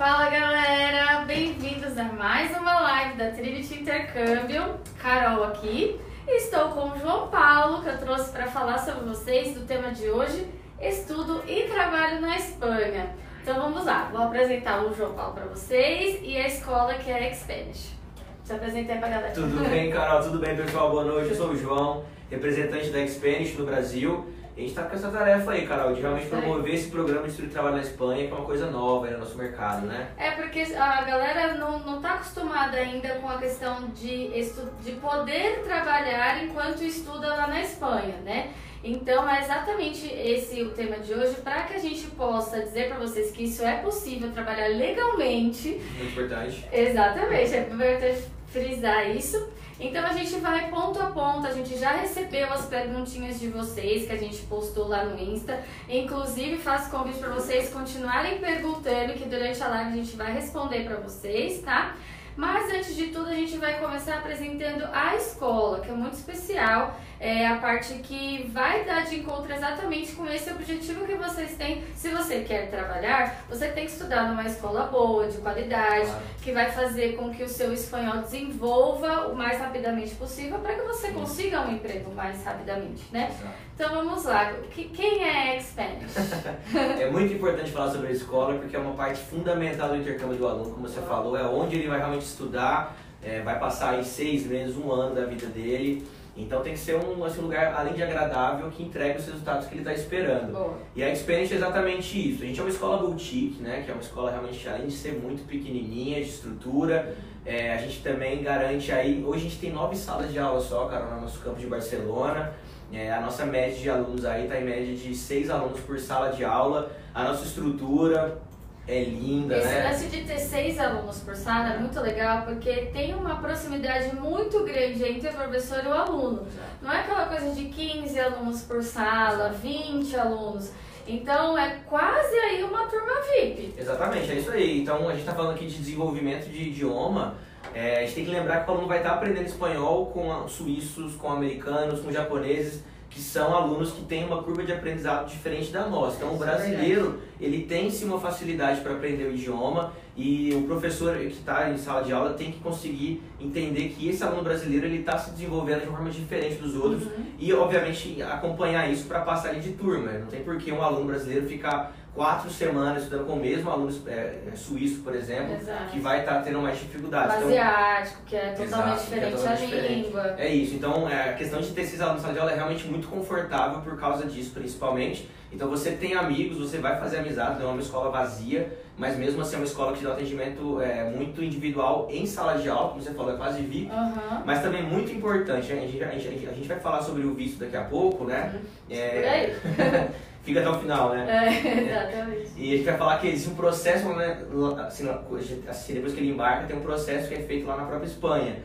Fala galera, bem-vindos a mais uma live da Trinity Intercâmbio. Carol aqui. Estou com o João Paulo, que eu trouxe para falar sobre vocês do tema de hoje: estudo e trabalho na Espanha. Então vamos lá, vou apresentar o João Paulo para vocês e a escola que é Spanish. Se apresentei pra galera. Tudo bem, Carol? Tudo bem, pessoal? Boa noite. Eu sou o João, representante da Spanish no Brasil. A gente está com essa tarefa aí, Carol, de realmente promover esse programa de estudo e trabalho na Espanha, que é uma coisa nova aí no nosso mercado, né? É porque a galera não, não tá acostumada ainda com a questão de, estu de poder trabalhar enquanto estuda lá na Espanha, né? Então é exatamente esse o tema de hoje para que a gente possa dizer para vocês que isso é possível trabalhar legalmente. Muito importante. Exatamente, é importante frisar isso. Então a gente vai ponto a ponto, a gente já recebeu as perguntinhas de vocês que a gente postou lá no Insta. Inclusive faço convite para vocês continuarem perguntando que durante a live a gente vai responder para vocês, tá? Mas antes de tudo a gente vai começar apresentando a escola, que é muito especial é a parte que vai dar de encontro exatamente com esse objetivo que vocês têm. Se você quer trabalhar, você tem que estudar numa escola boa, de qualidade, claro. que vai fazer com que o seu espanhol desenvolva o mais rapidamente possível para que você consiga um emprego mais rapidamente, né? Exato. Então vamos lá. Quem é Spanish? é muito importante falar sobre a escola porque é uma parte fundamental do intercâmbio do aluno, como você falou, é onde ele vai realmente estudar, é, vai passar aí seis meses, um ano da vida dele. Então tem que ser um assim, lugar, além de agradável, que entregue os resultados que ele está esperando. Boa. E a Experience é exatamente isso. A gente é uma escola boutique, né? Que é uma escola realmente, além de ser muito pequenininha, de estrutura, é, a gente também garante aí... Hoje a gente tem nove salas de aula só, cara, no nosso campo de Barcelona. É, a nossa média de alunos aí está em média de seis alunos por sala de aula. A nossa estrutura é linda, Esse né? lance de ter seis alunos por sala é muito legal porque tem uma proximidade muito grande entre o professor e o aluno. Não é aquela coisa de 15 alunos por sala, 20 alunos. Então é quase aí uma turma VIP. Exatamente, é isso aí. Então a gente está falando aqui de desenvolvimento de idioma. É, a gente tem que lembrar que o aluno vai estar tá aprendendo espanhol com suíços, com americanos, com japoneses que são alunos que têm uma curva de aprendizado diferente da nossa. Então, o é brasileiro, ele tem sim uma facilidade para aprender o idioma e o professor que está em sala de aula tem que conseguir entender que esse aluno brasileiro ele está se desenvolvendo de uma forma diferente dos outros uhum. e, obviamente, acompanhar isso para passar ali de turma. Não tem por que um aluno brasileiro ficar quatro semanas estudando com o mesmo aluno é, é, suíço, por exemplo, Exato. que vai estar tá tendo mais dificuldades. Então, asiático, que é totalmente Exato, diferente é totalmente a diferente. língua. É isso, então é, a questão de ter esses alunos na sala de aula é realmente muito confortável por causa disso, principalmente. Então você tem amigos, você vai fazer amizade, não é uma escola vazia, mas mesmo assim é uma escola que dá um atendimento é, muito individual em sala de aula, como você falou, é quase VIP, uhum. mas também muito importante, a gente, a, gente, a gente vai falar sobre o visto daqui a pouco, né? Uhum. É, fica até o final, né? É, exatamente. E a gente vai falar que existe um processo, né, assim, assim, depois que ele embarca, tem um processo que é feito lá na própria Espanha.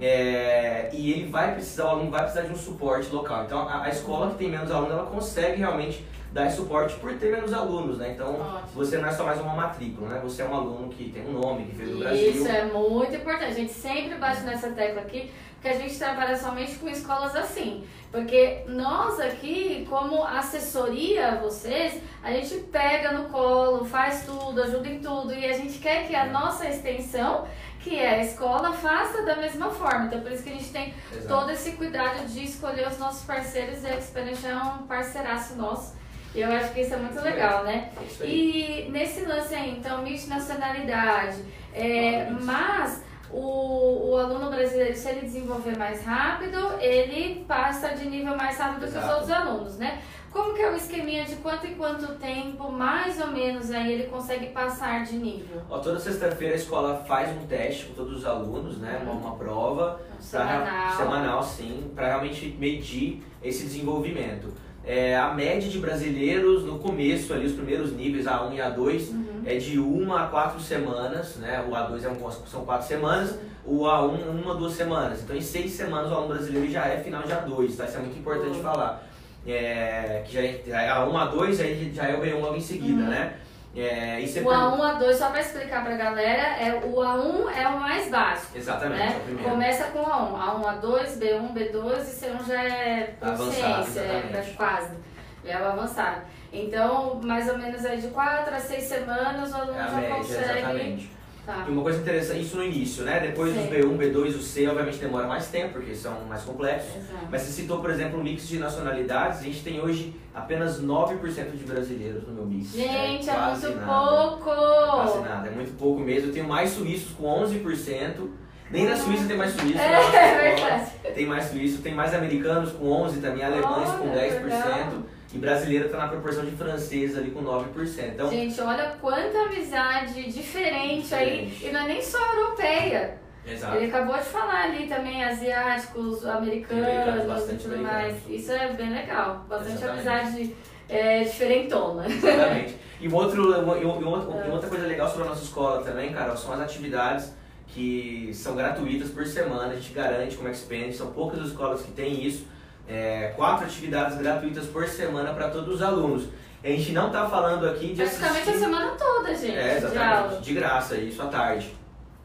É, e ele vai precisar, o aluno vai precisar de um suporte local. Então a, a escola que tem menos alunos, ela consegue realmente dar esse suporte por ter menos alunos, né? Então Ótimo. você não é só mais uma matrícula, né? Você é um aluno que tem um nome, que veio do Brasil. Isso é muito importante. A gente sempre bate nessa tecla aqui, porque a gente trabalha somente com escolas assim. Porque nós aqui, como assessoria a vocês, a gente pega no colo, faz tudo, ajuda em tudo e a gente quer que a é. nossa extensão, que é a escola, faça da mesma forma. Então, por isso que a gente tem Exato. todo esse cuidado de escolher os nossos parceiros e a Experience é um parceiraço nosso. E eu acho que isso é muito legal, né? E nesse lance aí, então, multinacionalidade, é, mas o, o aluno brasileiro, se ele desenvolver mais rápido, ele passa de nível mais rápido Exato. que os outros alunos, né? Como que é o esqueminha de quanto em quanto tempo, mais ou menos, aí ele consegue passar de nível? Ó, toda sexta-feira a escola faz um teste com todos os alunos, né? Uma, uma prova. Semanal. Pra, semanal, sim, para realmente medir esse desenvolvimento. É, a média de brasileiros no começo, ali, os primeiros níveis, A1 e A2, uhum. É de uma a quatro semanas, né? O A2 é um, são quatro semanas, o A1 uma, duas semanas. Então, em seis semanas, o aluno brasileiro já é final de A2, tá? Isso é muito importante uhum. falar. É, que já é, já é A1, A2, aí já é o B1 logo em seguida, uhum. né? É, o A1, A2, só para explicar para a galera, é, o A1 é o mais básico. Exatamente, né? é Começa com A1. A1, A2, B1, B2 e C1 já é consciência, é, quase. É o avançado. Então, mais ou menos aí de 4 a 6 semanas o aluno É já média, consegue. exatamente. Tá. E uma coisa interessante, isso no início, né? Depois Sim. dos B1, B2, o C, obviamente demora mais tempo, porque são mais complexos. Exato. Mas você citou, por exemplo, o mix de nacionalidades. A gente tem hoje apenas 9% de brasileiros no meu mix. Gente, é, quase muito nada. pouco! Quase nada, é muito pouco mesmo. Eu tenho mais suíços com 11%. Nem na Suíça tem mais suíço. É, é verdade. Tem mais suíço, tem mais americanos com 11% também, alemães com Olha, 10%. legal. E brasileiro está na proporção de franceses ali com 9%. Então, Gente, olha quanta amizade diferente aí. Diferente. E não é nem só europeia. exato. Ele acabou de falar ali também, asiáticos, americanos, bastante tudo mais. Isso é bem legal. Bastante Exatamente. amizade é, diferentona. Exatamente. E, um outro, e um- É. outra coisa legal sobre a nossa escola também, Carol, são as atividades que são gratuitas por semana, a gente garante como Expand, são poucas as escolas que têm isso. É, quatro atividades gratuitas por semana para todos os alunos. A gente não está falando aqui de Praticamente assistir... a semana toda, gente, É, de exatamente. aula. De graça, isso à tarde.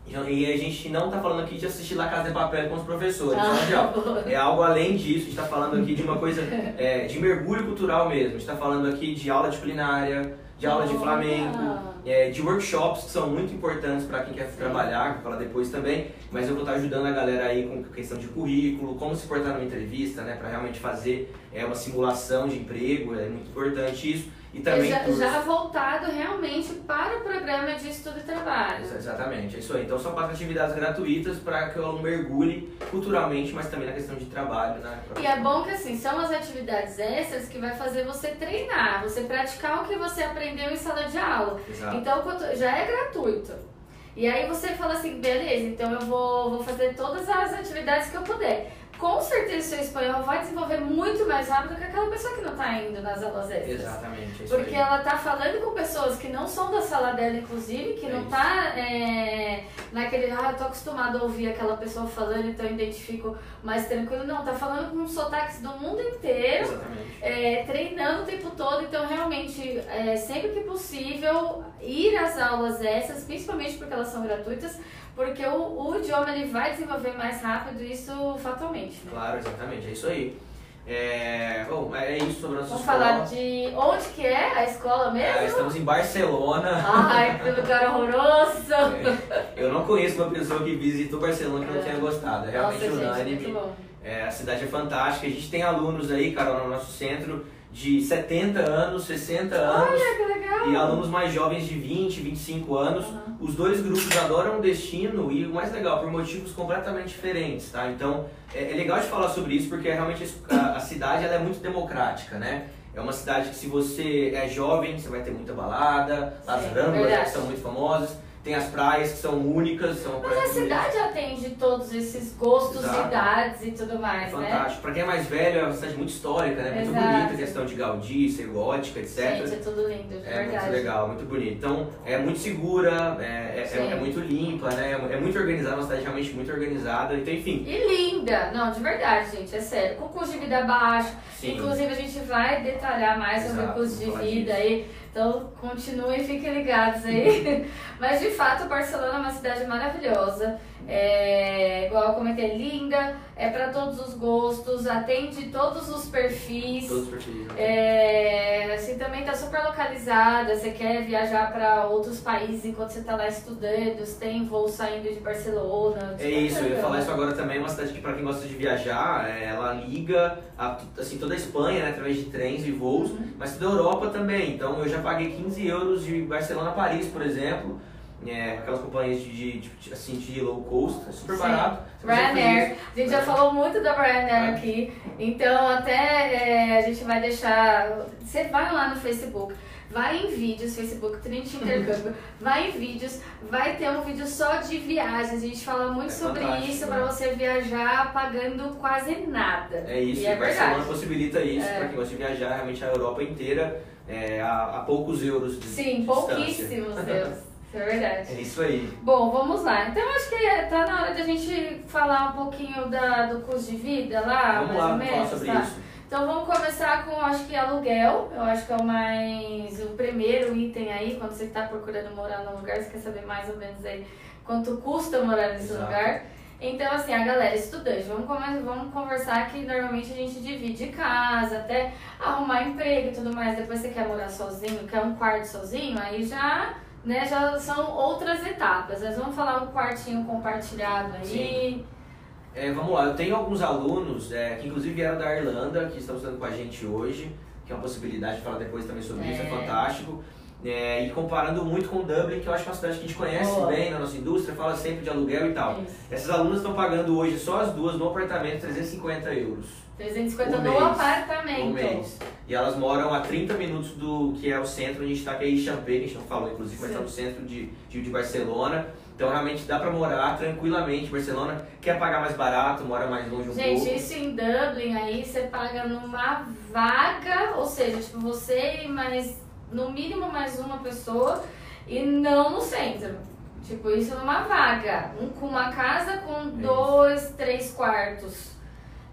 E e a gente não está falando aqui de assistir La Casa de Papel com os professores, Ah, de aula. boa. É algo além disso, a gente está falando aqui de uma coisa é, de mergulho cultural mesmo. A gente está falando aqui de aula de culinária, de aula de flamenco. É, de workshops que são muito importantes para quem quer trabalhar, vou falar depois também, mas eu vou estar ajudando a galera aí com questão de currículo, como se portar numa entrevista, né, para realmente fazer é, uma simulação de emprego, é muito importante isso. E também já, já voltado realmente para o programa de estudo e trabalho. Exa- Exatamente, é isso aí. Então são quatro atividades gratuitas para que o aluno mergulhe culturalmente, mas também na questão de trabalho, né? E é bom que assim, são as atividades extras que vai fazer você treinar, você praticar o que você aprendeu em sala de aula. Exato. Então já é gratuito. E aí você fala assim, beleza, então eu vou, vou fazer todas as atividades que eu puder. Com certeza seu espanhol vai desenvolver muito mais rápido que aquela pessoa que não está indo nas aulas extras. Exatamente, é Porque aí. ela tá falando com pessoas que não são da sala dela, inclusive, que É não isso. tá é, naquele, ah, eu tô acostumado a ouvir aquela pessoa falando, então eu identifico mais tranquilo. Não, tá falando com sotaques do mundo inteiro, Exatamente. é, treinando o tempo todo, então realmente, é, sempre que possível, ir às aulas essas, principalmente porque elas são gratuitas, porque o, o idioma ele vai desenvolver mais rápido, isso fatalmente. Né? Claro, exatamente, é isso aí. É, bom, é isso sobre a nossa Vamos escola. falar de onde que é a escola mesmo? É, estamos em Barcelona. Ai, que lugar horroroso! É, eu não conheço uma pessoa que visitou Barcelona que não É. tenha gostado. É realmente Nossa, unânime. É, a cidade é fantástica. A gente tem alunos aí, Carol, no nosso centro de 70 anos, 60 anos. Olha, que legal! E alunos mais jovens de 20, 25 anos. Uhum. Os dois grupos adoram o destino e o mais legal, por motivos completamente diferentes, tá? Então, é, é legal de falar sobre isso porque realmente a, a cidade ela é muito democrática, né? É uma cidade que se você é jovem, você vai ter muita balada, as ramblas que são muito famosas, tem as praias que são únicas, são Mas a cidade atende todos esses gostos, Exato. idades e tudo mais, né? Fantástico. Pra quem é mais velho, é uma cidade muito histórica, né? Muito Exato. bonita, questão de Gaudí, ser gótica, etc. Gente, é tudo lindo, de É verdade. muito legal, muito bonito. Então, é muito segura, é, é, é, é muito limpa, né? É muito organizada, uma cidade realmente muito organizada. Então, enfim, E linda! Não, de verdade, gente, é sério. Com custo de vida baixo. sim. Inclusive, a gente vai detalhar mais sobre o Exato, custo de vida aí. Então, continuem fiquem ligados aí. Mas, de fato, Barcelona é uma cidade maravilhosa. É, igual eu comentei, é linda, é para todos os gostos, atende todos os perfis. Todos os perfis. né? É, assim, também tá super localizada, você quer viajar para outros países enquanto você tá lá estudando, tem voo saindo de Barcelona. É isso, eu ia falar isso agora também, é uma cidade que pra quem gosta de viajar, é, ela liga a, assim, toda a Espanha, né, através de trens e voos, Uhum. mas toda a Europa também. Então eu já paguei 15 euros de Barcelona a Paris, por exemplo, é, aquelas companhias de, de, de, assim, de low cost, é super Sim. barato. Você Ryanair, a gente já falou muito da Ryanair É. aqui, então até é, a gente vai deixar. Você vai lá no Facebook, vai em vídeos, Facebook Trinity Intercâmbio, vai em vídeos, vai ter um vídeo só de viagens. A gente fala muito É sobre isso né? para você viajar pagando quase nada. É isso, E é Barcelona verdade. possibilita isso, É. pra quem gosta de viajar, realmente a Europa inteira, é, a, a poucos euros de Sim, de pouquíssimos, distância. Isso é verdade. É isso aí. Bom, vamos lá. Então acho que tá na hora de a gente falar um pouquinho da, do custo de vida lá, Vamos mais lá, ou vamos falar menos, sobre tá? isso. Então vamos começar com, acho que aluguel. Eu acho que é o mais o primeiro item aí quando você está procurando morar num lugar, você quer saber mais ou menos aí quanto custa morar nesse Exato. lugar. Então, assim, a galera estudante, vamos, come- vamos conversar que normalmente a gente divide casa, até arrumar emprego e tudo mais. Depois você quer morar sozinho, quer um quarto sozinho, aí já, né, já são outras etapas. Nós vamos falar um quartinho compartilhado aí. É, vamos lá, eu tenho alguns alunos é, que inclusive vieram da Irlanda, que estão estudando com a gente hoje, que é uma possibilidade de falar depois também sobre isso, é É. fantástico. É, e comparando muito com Dublin, que eu acho que é uma cidade que a gente conhece Boa. bem na nossa indústria, fala sempre de aluguel e tal. Isso. Essas alunas estão pagando hoje, só as duas, no apartamento, 350 euros 350 Um no mês. apartamento. no mês. E elas moram a 30 minutos do que é o centro, onde a gente está aqui em Champagne, a gente não falou inclusive, mas está no centro de, de, de Barcelona. Então realmente dá para morar tranquilamente. Barcelona quer pagar mais barato, mora mais longe um Gente, pouco. isso em Dublin aí você paga numa vaga, ou seja, tipo você e mais, no mínimo mais uma pessoa e não no centro. Tipo, isso numa vaga. Um, com uma casa com dois, três quartos.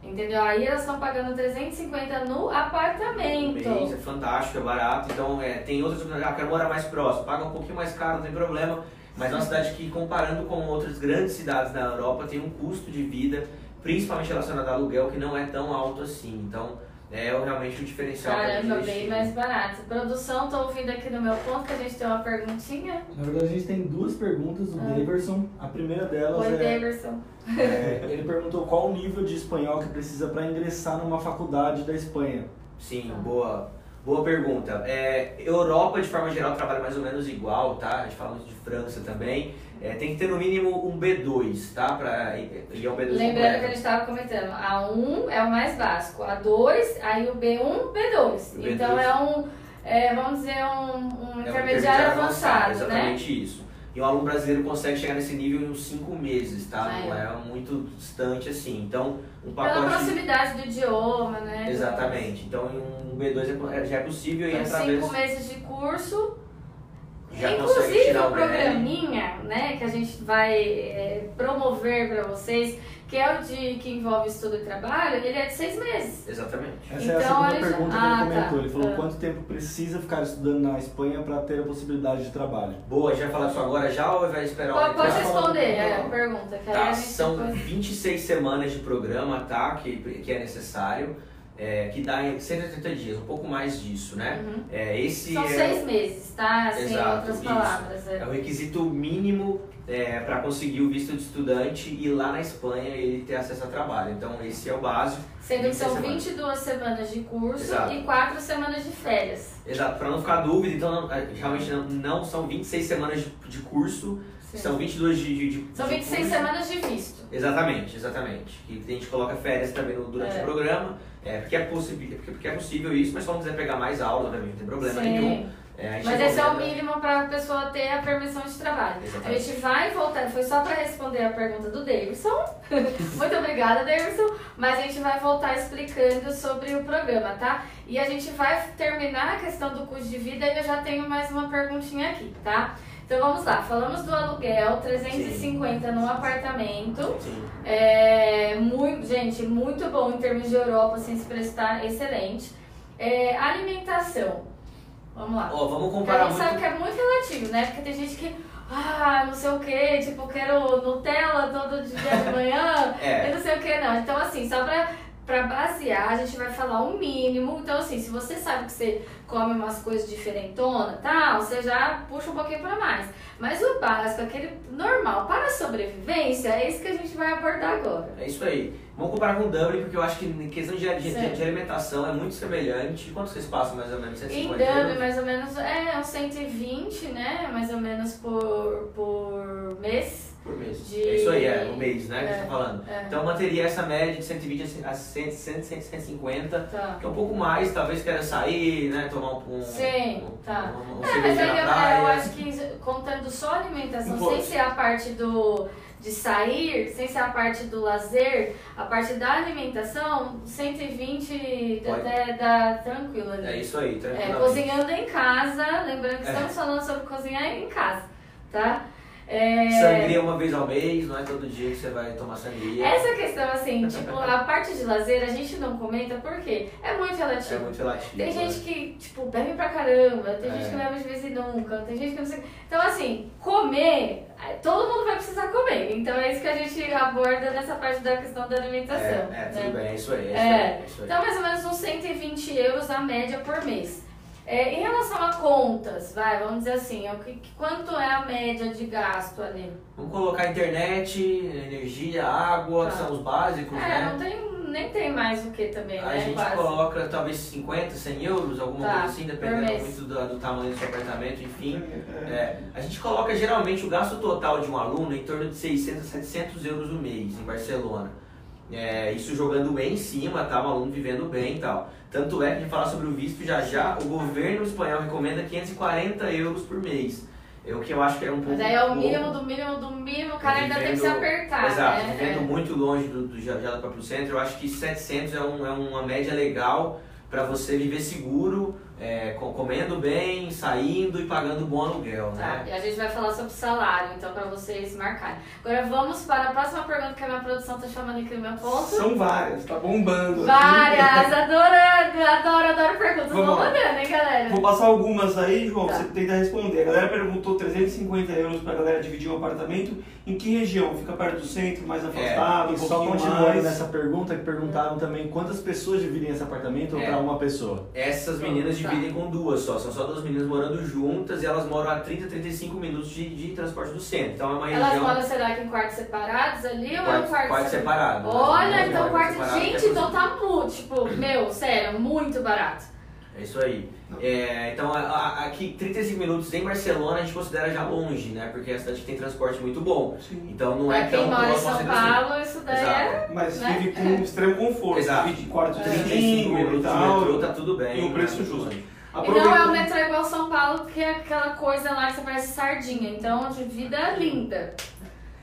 Entendeu? Aí elas estão pagando 350 no apartamento. Mês, é fantástico, é barato. Então é, tem outras. Ah, quero morar mais próximo, paga um pouquinho mais caro, não tem problema. Mas é uma cidade que, comparando com outras grandes cidades da Europa, tem um custo de vida, principalmente relacionado ao aluguel, que não é tão alto assim. Então é realmente o diferencial Caramba, bem mais barato. Produção, tô ouvindo aqui no meu ponto que a gente tem uma perguntinha. Na verdade, a gente tem duas perguntas do Ah. Daverson. A primeira delas Oi, é, Daverson. é, ele perguntou qual o nível de espanhol que precisa para ingressar numa faculdade da Espanha. Sim, Tá. boa, boa pergunta. É, Europa, de forma geral, trabalha mais ou menos igual, tá? A gente fala muito de França também. É, tem que ter no mínimo um B2, tá? Pra, e e é um B2 Lembrando que a gente estava comentando, a 1 é o mais básico, a 2, aí o B1, B2. O B2. Então é um, é, vamos dizer, um, um É um intermediário avançado, né? Exatamente isso. E um aluno brasileiro consegue chegar nesse nível em uns 5 meses, tá? Ah, Não é. é muito distante assim. Então, um Pela pacote... proximidade do idioma, né? Exatamente. Então, em um B2 é- já é possível e Então, através... cinco meses de curso. Já Inclusive tirar o BR. programinha, né, que a gente vai é, promover para vocês, que é o de que envolve estudo e trabalho, ele é de seis meses. Exatamente. Essa é a Então, segunda pergunta que Ah, ele comentou. tá. Ele falou Ah. quanto tempo precisa ficar estudando na Espanha para ter a possibilidade de trabalho. Boa, a gente vai falar disso agora já ou vai esperar Pode, o pode responder um é, a pergunta, que aí Tá, a gente são depois- 26 semanas de programa, tá? Que, que é necessário, é, que dá em 180 dias, um pouco mais disso, né? Uhum. É, esse São é, seis meses, tá? Assim, Exato, outras palavras. é É. o requisito mínimo é, para conseguir o visto de estudante e lá na Espanha ele ter acesso a trabalho. Então esse é o básico. Sendo que são 26 22 semanas de curso Exato. e 4 semanas de férias. Exato, para não ficar dúvida, então não- é, realmente não, não são 26 semanas de, de curso, Sim. são 22 de, de, de São de 26 curso. semanas de visto. Exatamente, exatamente. E a gente coloca férias também no- durante É. o programa, é, porque, é possível, porque, porque é possível isso, mas se não quiser pegar mais aula, obviamente, não tem problema Sim. nenhum. É, a Mas esse é o mínimo para a pessoa ter a permissão de trabalho. A Exatamente. gente vai voltar, foi só para responder a pergunta do Davidson. Muito obrigada, Davidson. Mas a gente vai voltar explicando sobre o programa, tá? E a gente vai terminar a questão do custo de vida e eu já tenho mais uma perguntinha aqui, tá? Então vamos lá, falamos do aluguel, 350 no apartamento. Sim. É, muito, gente, muito bom em termos de Europa, assim, se prestar excelente. É, alimentação. Vamos lá. Ó, vamos Porque a comparar gente sabe muito. que é muito relativo, né? Porque tem gente que, ah, não sei o que, tipo, quero Nutella todo dia de manhã, É. eu não sei o que, não. Então, assim, só pra, pra basear, a gente vai falar o mínimo. Então, assim, se você sabe que você come umas coisas diferentonas e tal, você já puxa um pouquinho pra mais. Mas o básico, aquele normal para a sobrevivência, é isso que a gente vai abordar agora. É isso aí. Vamos comparar com o Dublin, porque eu acho que em questão de, de, de alimentação é muito semelhante. Quanto vocês passam mais ou menos? Em 150 Dublin, euros? mais ou menos, é uns 120, né? Mais ou menos por, por mês. Por mês. de- É isso aí, é, o mês, né, que a gente É, tá falando. é. Então eu manteria essa média de 120 a 100, 100, 150, Tá. que é um pouco mais, talvez queira sair, né, tomar um... um Sim, um, tá. Um, um É, mas aí eu, praia. eu acho que contando só a alimentação, sem ser a parte do de sair, sem ser a parte do lazer, a parte da alimentação, 120 Pode. até dá tranquilo ali. É isso aí, É, tranquilamente. cozinhando em casa, lembrando que É. estamos falando sobre cozinhar em casa, tá? É... Sangria uma vez ao mês, não é todo dia que você vai tomar sangria. Essa questão, assim, tipo, a parte de lazer a gente não comenta porque é muito relativo. É muito relativo. Tem né? gente que, tipo, bebe pra caramba, tem É. gente que leva de vez em nunca, tem gente que não sei. Então, assim, comer, todo mundo vai precisar comer. Então é isso que a gente aborda nessa parte da questão da alimentação. É, é, né? tudo bem, é isso aí. É, É. Isso aí, é isso aí. Então, mais ou menos uns 120 euros a média por mês. É, em relação a contas, vai, vamos dizer assim, é o que, que- quanto é a média de gasto ali? Vamos colocar internet, energia, água, Tá. que são os básicos, É, né? não tem, nem tem mais o que também, A né? gente quase. coloca talvez 50, 100 euros, alguma Tá, coisa assim, dependendo muito do, do tamanho do seu apartamento, enfim. É. É, a gente coloca geralmente o gasto total de um aluno em torno de 600 a 700 euros no mês em Barcelona. É, isso jogando bem em cima, tá? O aluno vivendo bem e tal. Tanto é que a gente falar sobre o visto já já, o governo espanhol recomenda 540 euros por mês. É o que eu acho que é um pouco. Mas aí é o pouco. mínimo do mínimo do mínimo, o cara ainda tem que se Vivendo- apertar, Exato, né? vivendo É. muito longe do, do do próprio centro, eu acho que 700 é, um, é uma média legal para você viver seguro, é, co- comendo bem, saindo e pagando bom aluguel, Tá, né? e a gente vai falar sobre salário, então, pra vocês marcarem. Agora vamos para a próxima pergunta que a minha produção tá chamando aqui no meu ponto. São várias, tá bombando. aqui. Várias! Adoro, adoro, adoro perguntas. Vamos Vão lá. mandando, hein, galera? Vou passar algumas aí, João, Tá. você tenta responder. A galera perguntou 350 euros pra galera dividir um apartamento. Em que região? Fica perto do centro, mais afastado, um E só continuando mais? nessa pergunta, que perguntaram também quantas pessoas dividem esse apartamento ou É. para uma pessoa? Essas meninas Tá. dividem com duas só, são só duas meninas morando juntas e elas moram a 30, 35 minutos de, de transporte do centro. Então é uma Elas região. moram, será que em quartos separados ali ou é um quarto, quarto, quarto separado. né? Olha, Elas então quarto. separado, Gente, é então tá muito, tipo, meu, sério, muito barato. É isso aí. É, então, a- a- aqui, 35 minutos em Barcelona a gente considera já longe, né? Porque é a cidade que tem transporte muito bom. Sim. Então não pra é quem tão mora em próximo São assim. Paulo, isso daí é. Mas Né? vive com extremo conforto. Exato. Divide quarto de 35 cinco e minutos de tal. metrô, tá tudo bem. e um preço né? justo. E não é o metrô igual São Paulo, que é aquela coisa lá que você parece sardinha. Então, de vida linda.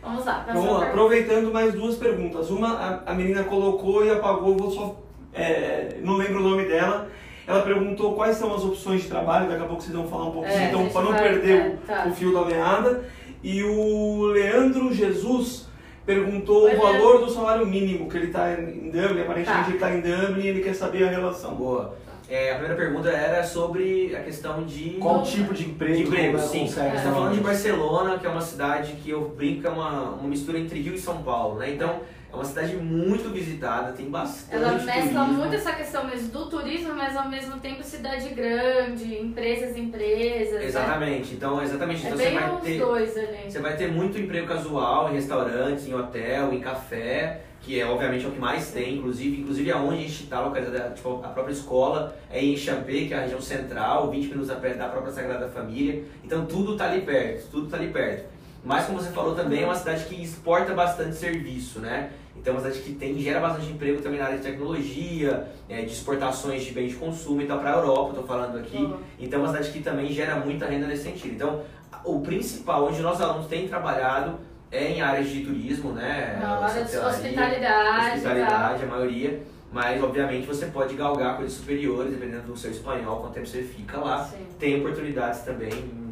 Vamos lá, próxima Vamos lá, aproveitando mais duas perguntas. Uma a, a menina colocou e apagou, vou só. É, não lembro o nome dela. Ela perguntou quais são as opções de trabalho, daqui a pouco vocês vão falar um pouquinho, É, então para não vai- perder é, tá. o, fio da meada. E o Leandro Jesus perguntou Oi, o valor do salário mínimo, que ele está em Dublin, aparentemente Tá. ele está em Dublin e ele quer saber a relação. Boa. É, a primeira pergunta era sobre a questão de. Qual tipo de emprego, de emprego, sim. consegue? A gente tá falando de Barcelona, que é uma cidade que eu brinco que é uma, uma mistura entre Rio e São Paulo, né? Então, é uma cidade muito visitada, tem bastante Ela mescla turismo. muito essa questão mesmo do turismo, mas ao mesmo tempo cidade grande, empresas, empresas. né? Exatamente. Então, exatamente. É Então, você vai ter dois. Você vai ter muito emprego casual em restaurantes, em hotel, em café, que é obviamente é o que mais tem, inclusive, inclusive aonde a gente está localizada, tipo, a própria escola é em Champé, que é a região central, 20 minutos a pé da própria Sagrada Família. Então tudo está ali perto, tudo está ali perto. Mas como você falou também, é uma cidade que exporta bastante serviço, né? Então é uma cidade que tem, gera bastante emprego também na área de tecnologia, é, de exportações de bens de consumo, então para a Europa, eu tô falando aqui. Boa. Então é uma cidade que também gera muita renda nesse sentido. Então, o principal onde nossos alunos têm trabalhado é em áreas de turismo, né? Não, área de hospitalidade, hospitalidade, a maioria. Mas, obviamente, você pode galgar coisas superiores, dependendo do seu espanhol, quanto tempo você fica lá. Sim. Tem oportunidades também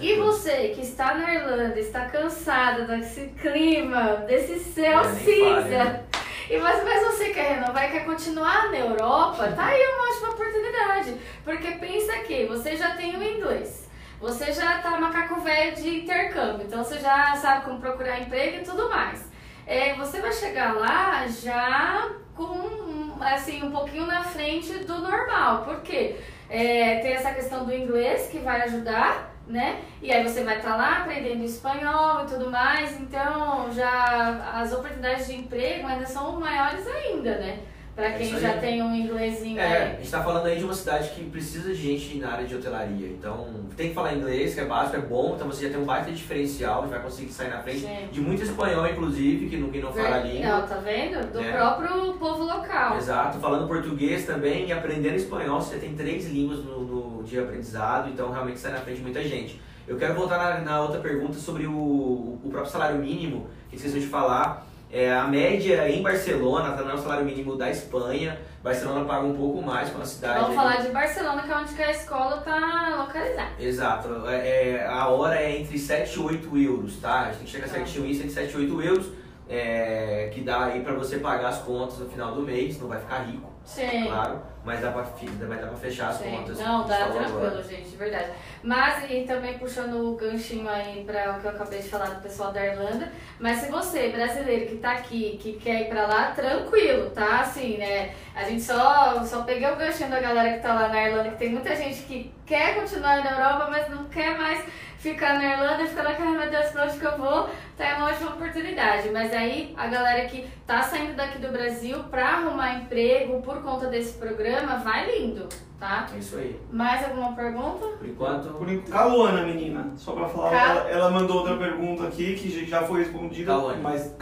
E você que está na Irlanda, está cansada desse clima, desse céu É, cinza, e mas, mas você quer renovar e quer continuar na Europa, tá aí uma ótima oportunidade. Porque pensa que você já tem o inglês, você já tá macaco velho de intercâmbio, então você já sabe como procurar emprego e tudo mais. É, você vai chegar lá já com assim um pouquinho na frente do normal, porque é, tem essa questão do inglês que vai ajudar, né? E aí você vai estar lá aprendendo espanhol e tudo mais, então já as oportunidades de emprego ainda são maiores ainda, né? Pra É quem já tem um inglesinho É, a aí. gente tá falando aí de uma cidade que precisa de gente na área de hotelaria. Então, tem que falar inglês, que é básico, é bom. Então, você já tem um baita diferencial, a gente vai conseguir sair na frente. De muito espanhol, inclusive, que que não fala a língua. Não, tá vendo? Do É. próprio povo local. Exato, falando português também e aprendendo espanhol, você tem três línguas no de aprendizado, então realmente sai na frente de muita gente. Eu quero voltar na, na outra pergunta sobre o, o próprio salário mínimo, que esqueci de falar. É, a média em Barcelona, tá no salário mínimo da Espanha. Barcelona paga um pouco mais com a cidade. Vamos falar de Barcelona, que é onde que a escola tá localizar. Exato. É, é, a hora é entre 7 e 8 euros, tá? A gente tem que chegar a Tá. certinho isso, entre 7 e 8 euros, é, que dá aí pra você pagar as contas no final do mês, não vai ficar rico, Sim. claro, mas dá pra, pra fechar as Sim. contas. Não, dá Só tranquilo, agora. gente, de verdade. Mas, e também puxando o ganchinho aí para o que eu acabei de falar do pessoal da Irlanda, mas se você, brasileiro que tá aqui, que quer ir pra lá, tranquilo, tá? Assim, né? A gente só, só peguei o ganchinho da galera que tá lá na Irlanda, que tem muita gente que quer continuar na Europa, mas não quer mais ficar na Irlanda e fica lá, ai meu Deus, pra onde que eu vou? Tá é uma ótima oportunidade. Mas aí a galera que tá saindo daqui do Brasil pra arrumar emprego por conta desse programa, vai lindo, tá? É isso aí. Mais alguma pergunta? Por enquanto, Por Caluana, menina. Só pra falar, Ca- ela, ela mandou outra pergunta aqui que já foi respondida. Caluane. Mas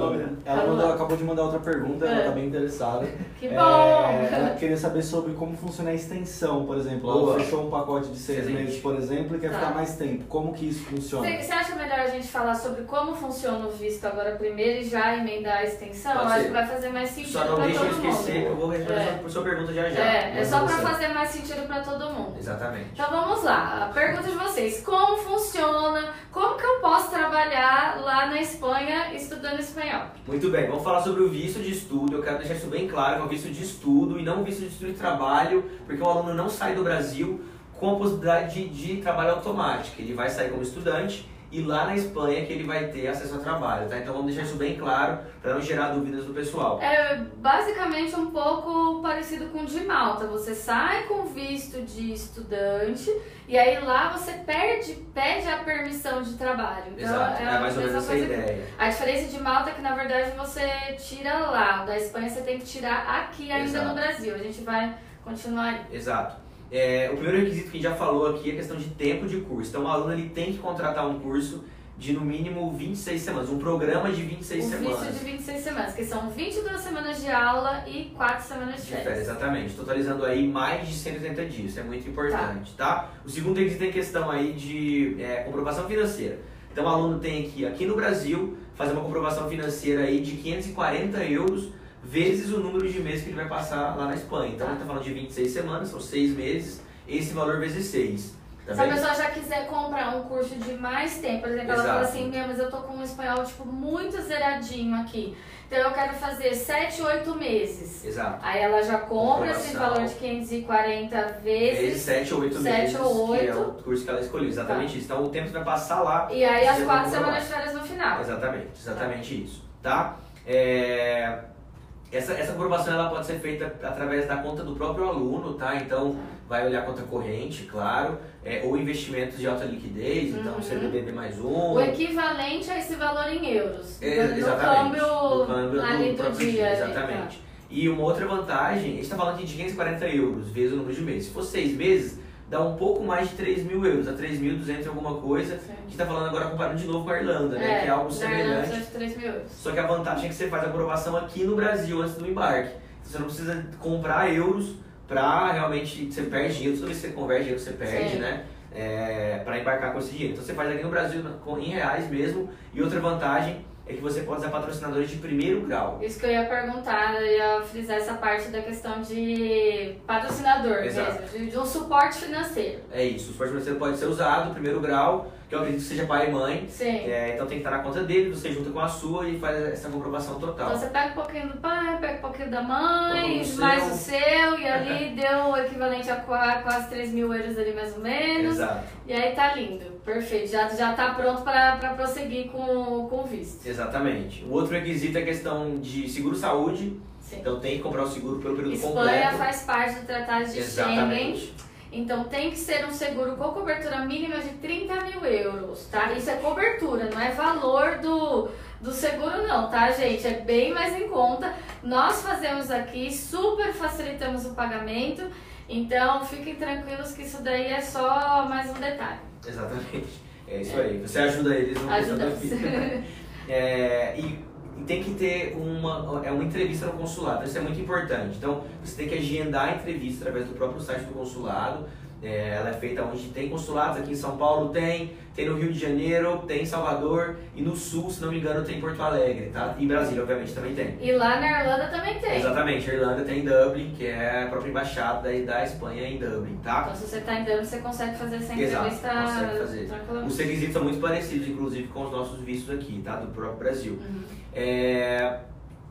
nome dela. ela mandou, acabou de mandar outra pergunta, ela É. tá bem interessada. Que É, bom! ela queria saber sobre como funciona a extensão, por exemplo. Boa. Ela fechou um pacote de seis Excelente. meses, por exemplo, e quer Tá. ficar mais tempo. Como que isso funciona? Você, você acha melhor a gente falar sobre como funciona o visto agora primeiro e já emendar a extensão? Pode Eu acho ser. que vai fazer mais sentido só não pra deixa eu esquecer, que eu mundo. vou responder É. sua- por sua pergunta já já. É, é só pra você- fazer mais sentido pra todo mundo. Exatamente. Então vamos lá, a pergunta de vocês: como funciona? Como que eu posso trabalhar lá na Espanha estudando espanhol? Muito bem, vamos falar sobre o visto de estudo. Eu quero deixar isso bem claro, que é um visto de estudo e não um visto de estudo e trabalho, porque o aluno não sai do Brasil com a possibilidade de, de trabalho automático. Ele vai sair como estudante e lá na Espanha que ele vai ter acesso ao trabalho, tá? Então vamos deixar isso bem claro para não gerar dúvidas do pessoal. É basicamente um pouco parecido com o de Malta. Você sai com visto de estudante e aí lá você perde, pede a permissão de trabalho. Então Exato, é é mais ou menos essa coisa ideia. A diferença de Malta é que na verdade você tira lá, da Espanha você tem que tirar aqui ainda Exato. no Brasil. A gente vai continuar. Exato. É, o primeiro requisito que a gente já falou aqui é a questão de tempo de curso. Então o aluno ele tem que contratar um curso de no mínimo 26 semanas, um programa de 26 o semanas. visto de 26 semanas, que são 22 semanas de aula e 4 semanas de férias, exatamente. Totalizando aí mais de 180 dias. Isso é muito importante, tá? O segundo requisito é a questão aí de é, comprovação financeira. Então o aluno tem que, aqui no Brasil, fazer uma comprovação financeira aí de 540 euros vezes o número de meses que ele vai passar lá na Espanha. Então a gente tá falando de 26 semanas, são 6 meses, esse valor vezes 6. Tá Se a bem? pessoa já quiser comprar um curso de mais tempo, por exemplo, ela Exato. fala assim, meu, mas eu tô com um espanhol, tipo, muito zeradinho aqui. Então eu quero fazer 7, 8 meses. Exato. Aí ela já compra esse valor de 540 Vezes vezes. 7 ou 8 sete meses, ou que é o curso que ela escolheu. Exatamente isso. Então o tempo vai passar lá E aí as Você 4 vai semanas de férias no final. Exatamente, exatamente isso, tá? É, essa, essa comprovação ela pode ser feita através da conta do próprio aluno, tá? Então vai olhar a conta corrente, claro, é, ou investimentos de alta liquidez, então Uhum. CDB mais um. O equivalente a esse valor em euros. É, no exatamente, câmbio, no câmbio ali do, dia. ali, tá. Exatamente. E uma outra vantagem, a gente está falando aqui de 540 euros vezes o número de meses. Se for seis meses, dá um pouco mais de 3 mil euros, a 3.200 e alguma coisa. Sim. A gente está falando agora comparando de novo com a Irlanda, né? É, que é algo semelhante. Irlanda são de 3 mil euros. Só que a vantagem é que você faz a aprovação aqui no Brasil antes do embarque. Então, Você não precisa comprar euros pra realmente. Você perde dinheiro, toda vez que você converte dinheiro você perde, Sim. né? É, pra embarcar com esse dinheiro. Então você faz aqui no Brasil em reais mesmo. E outra vantagem é que você pode usar patrocinadores de primeiro grau. Isso que eu ia perguntar, eu ia frisar essa parte da questão de patrocinador Exato. mesmo, de, de um suporte financeiro. É isso. O suporte financeiro pode ser usado, primeiro grau, que eu acredito que seja pai e mãe. Sim. É, então tem que estar na conta dele, você junta com a sua e faz essa comprovação total. Então você pega um pouquinho do pai, pega um pouquinho da mãe, mais o seu, e ali deu o equivalente a qua- quase 3 mil euros ali mais ou menos. Exato. E aí tá lindo, perfeito. Já, já tá pronto pra prosseguir com, com o visto. Exatamente. O outro requisito é a questão de seguro-saúde. Então tem que comprar o seguro pelo período Espanha completo. faz parte do Tratado de Schengen. Então tem que ser um seguro com cobertura mínima de 30 mil euros, tá? Isso é cobertura, não é valor do, do seguro não, tá, gente? É bem mais em conta. Nós fazemos aqui, super facilitamos o pagamento. Então fiquem tranquilos que isso daí é só mais um detalhe. Exatamente. É isso aí. Você ajuda eles no Ajudamos. vida. É, e, e tem que ter uma, é uma entrevista no consulado. Isso é muito importante. Então você tem que agendar a entrevista através do próprio site do consulado. É, ela é feita onde tem consulados, aqui em São Paulo tem, tem no Rio de Janeiro, tem em Salvador e no Sul, se não me engano, tem em Porto Alegre, tá? E Brasília, obviamente, também tem. E lá na Irlanda também tem. Exatamente, a Irlanda tem Dublin, que é a própria embaixada da, da Espanha em Dublin, tá? Então se você tá em Dublin, você consegue fazer essa Exato, entrevista consegue fazer. tranquilamente. Os requisitos são muito parecidos, inclusive, com os nossos vistos aqui, tá? Do próprio Brasil. Uhum. É,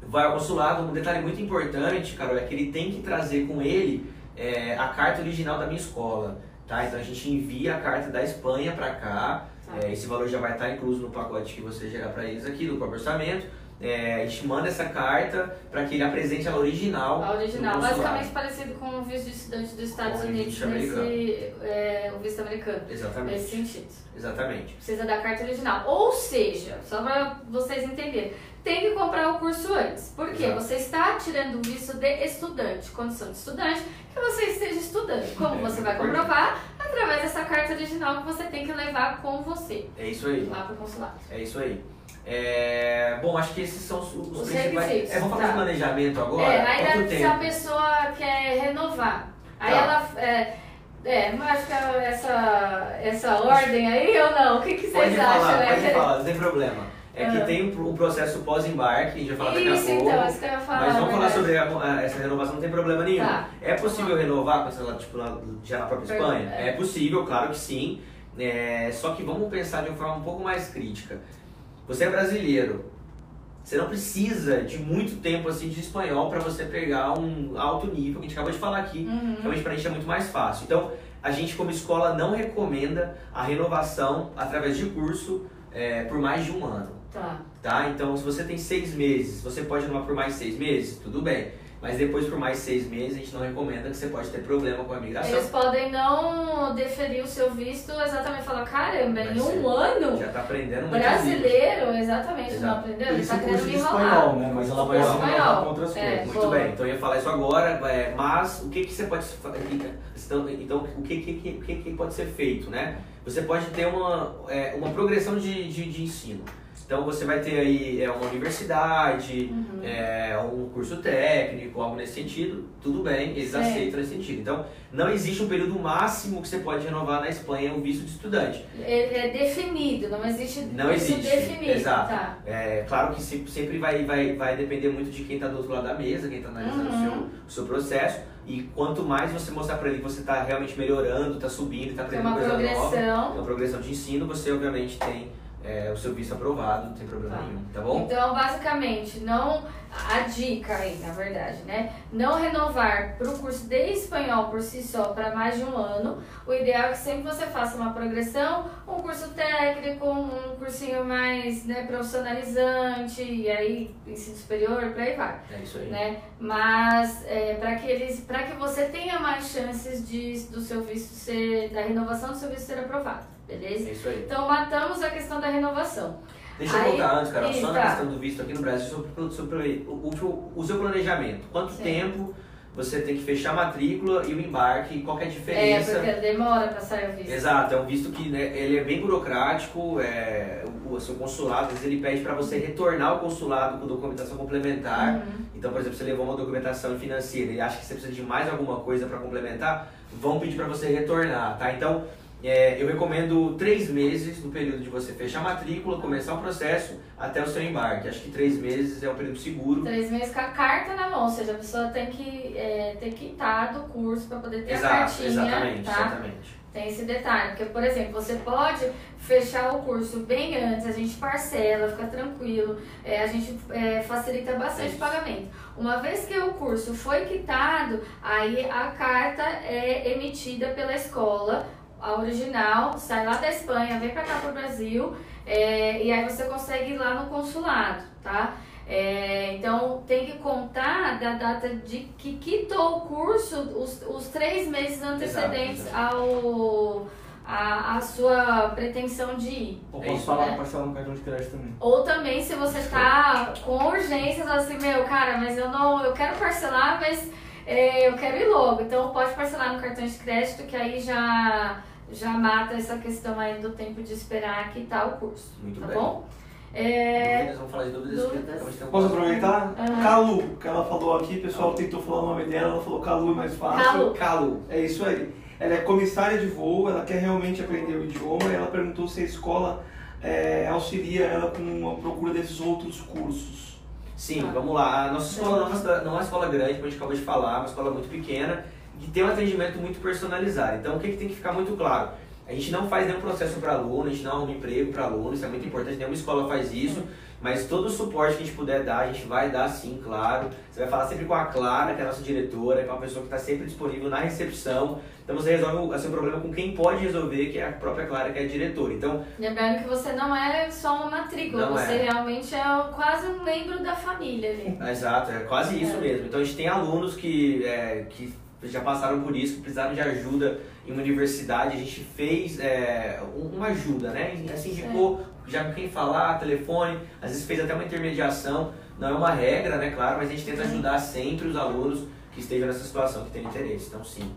vai ao consulado, um detalhe muito importante, Carol, é que ele tem que trazer com ele é, a carta original da minha escola, tá? Então a gente envia a carta da Espanha para cá, Tá. é, esse valor já vai estar incluso no pacote que você gerar para eles aqui, do próprio orçamento. É, a gente manda essa carta para que ele apresente ela original. A original, basicamente parecido com o visto de estudante dos Estados o Unidos, nesse, é, o visto americano, Exatamente. nesse sentido. Exatamente. Precisa da carta original. Ou seja, só para vocês entenderem, tem que comprar o curso antes. Por quê? Exato. Você está tirando o visto de estudante, condição de estudante, que você esteja estudando. Como É, você vai comprovar? Através dessa carta original que você tem que levar com você É isso aí. lá para o consulado. É isso aí. É, bom, acho que esses são os, os Os principais. É, vamos falar tá. de planejamento agora? É, deve- se a pessoa quer renovar. Aí Tá. ela. É, é, não acho que essa, essa ordem aí ou não? O que, que Pode vocês falar, acham? pode É que- falar, não tem problema. É que tem o processo pós-embarque, a gente vai falar daqui a Isso, pouco. então, isso que eu ia falar. mas vamos falar verdade. sobre a- a- essa renovação, não tem problema nenhum. Tá. É possível renovar, sei lá, tipo, na- já na própria Pergunta, Espanha? é. É possível, claro que sim. É, só que vamos pensar de uma forma um pouco mais crítica. Você é brasileiro, você não precisa de muito tempo assim de espanhol para você pegar um alto nível, que a gente acabou de falar aqui. Uhum. Realmente pra gente é muito mais fácil. Então, a gente como escola não recomenda a renovação através de curso é, por mais de um ano. Tá. Tá? Então, se você tem seis meses, você pode renovar por mais seis meses, tudo bem. Mas depois, por mais seis meses, a gente não recomenda que você pode ter problema com a migração. Eles podem não deferir o seu visto exatamente falar, caramba, em um ano, Já tá aprendendo muito brasileiro, exatamente, não Exato. aprendeu? Ele Isso tá é querendo me enrolar. espanhol, né? Mas ela vai Espanhol. com outras É. coisas. Muito Boa. bem, então eu ia falar isso agora, é, mas o que, que você pode então, então o que, que, que, que, que pode ser feito, né? Você pode ter uma, é, uma progressão de, de, de ensino. Então você vai ter aí é, uma universidade, Uhum. é, um curso técnico, algo nesse sentido, tudo bem, eles Certo. aceitam nesse sentido. Então não existe um período máximo que você pode renovar na Espanha o visto de estudante. Ele é definido, não existe Não isso existe, definido. exato. Tá. É claro que se- sempre vai, vai, vai depender muito de quem está do outro lado da mesa, quem está analisando o, Uhum. seu, o seu processo. E quanto mais você mostrar para ele que você está realmente melhorando, está subindo, está aprendendo uma coisa nova, progressão. uma progressão de ensino, você obviamente tem é, o seu visto aprovado, não tem problema Tá. nenhum, tá bom? Então, basicamente, não. A dica aí, na verdade, né? Não renovar para o curso de espanhol por si só para mais de um ano. O ideal é que sempre você faça uma progressão, um curso técnico, um cursinho mais né, profissionalizante, e aí ensino superior, por aí vai. É isso aí. Né? Mas é, para que eles, para que você tenha mais chances de do seu visto ser, da renovação do seu visto ser aprovado, beleza? É isso aí. Então matamos a questão da renovação. Deixa eu Aí- voltar antes, cara, só na tá. questão do visto aqui no Brasil, sobre, sobre o, o, o seu planejamento. Quanto Sim. tempo você tem que fechar a matrícula e o embarque, qual que é a É, diferença? porque demora para sair o visto. Exato, é um visto que né, ele é bem burocrático, é, o, o seu consulado, às vezes ele pede para você retornar ao consulado com documentação complementar. Uhum. Então, por exemplo, você levou uma documentação financeira e acha que você precisa de mais alguma coisa para complementar, vão pedir para você retornar, tá? Então, é, eu recomendo três meses no período de você fechar a matrícula, começar o processo até o seu embarque. Acho que três meses é um período seguro. Três meses com a carta na mão, ou seja, a pessoa tem que é, ter quitado o curso para poder ter a Exato, cartinha, exatamente, tá? exatamente. Tem esse detalhe, porque, por exemplo, você pode fechar o curso bem antes, a gente parcela, fica tranquilo, é, a gente é, facilita bastante o pagamento. Uma vez que o curso foi quitado, aí a carta é emitida pela escola, a original, sai lá da Espanha, vem pra cá pro Brasil, é, e aí você consegue ir lá no consulado, tá? É, então tem que contar da data de que quitou o curso os, os três meses antecedentes exato. ao a, a sua pretensão de ir. Ou É posso isso, falar né? parcelar no cartão de crédito também. Ou também se você tá com urgência, fala assim, meu, cara, mas eu não, eu quero parcelar, mas é, eu quero ir logo. Então pode parcelar no cartão de crédito, que aí já, já mata essa questão aí do tempo de esperar quitar o curso. Muito tá bem. bom? É, Dúvidas, vamos falar de dúvidas. dúvidas. Um Posso aproveitar? Aham. Calu, que ela falou aqui, o pessoal tentou falar o nome dela, ela falou Calu é mais fácil. Calu. Calu. É isso aí. ela é comissária de voo, ela quer realmente aprender o idioma e ela perguntou se a escola é, auxilia ela com a procura desses outros cursos. Sim, Tá. vamos lá. A nossa escola não é uma cidade- não é uma escola grande, como a gente acabou de falar, é uma escola muito pequena e tem um atendimento muito personalizado. Então, o que, que tem que ficar muito claro? A gente não faz nenhum processo para aluno, a gente não arruma emprego para aluno, isso é muito importante, nenhuma escola faz isso, mas todo o suporte que a gente puder dar, a gente vai dar sim, claro. Você vai falar sempre com a Clara, que é a nossa diretora, que é uma pessoa que está sempre disponível na recepção. Então você resolve assim, o problema com quem pode resolver, que é a própria Clara, que é a diretora. Então, Lembrando que você não é só uma matrícula, você é. realmente é quase um membro da família ali. Exato, é quase isso É. mesmo. Então a gente tem alunos que, é, que já passaram por isso, precisaram de ajuda em uma universidade, a gente fez é, um- uma ajuda, né? Assim, indicou já com quem falar, telefone, às vezes fez até uma intermediação. Não é uma regra, né, claro, mas a gente tenta ajudar sempre os alunos que estejam nessa situação, que têm interesse. Então sim.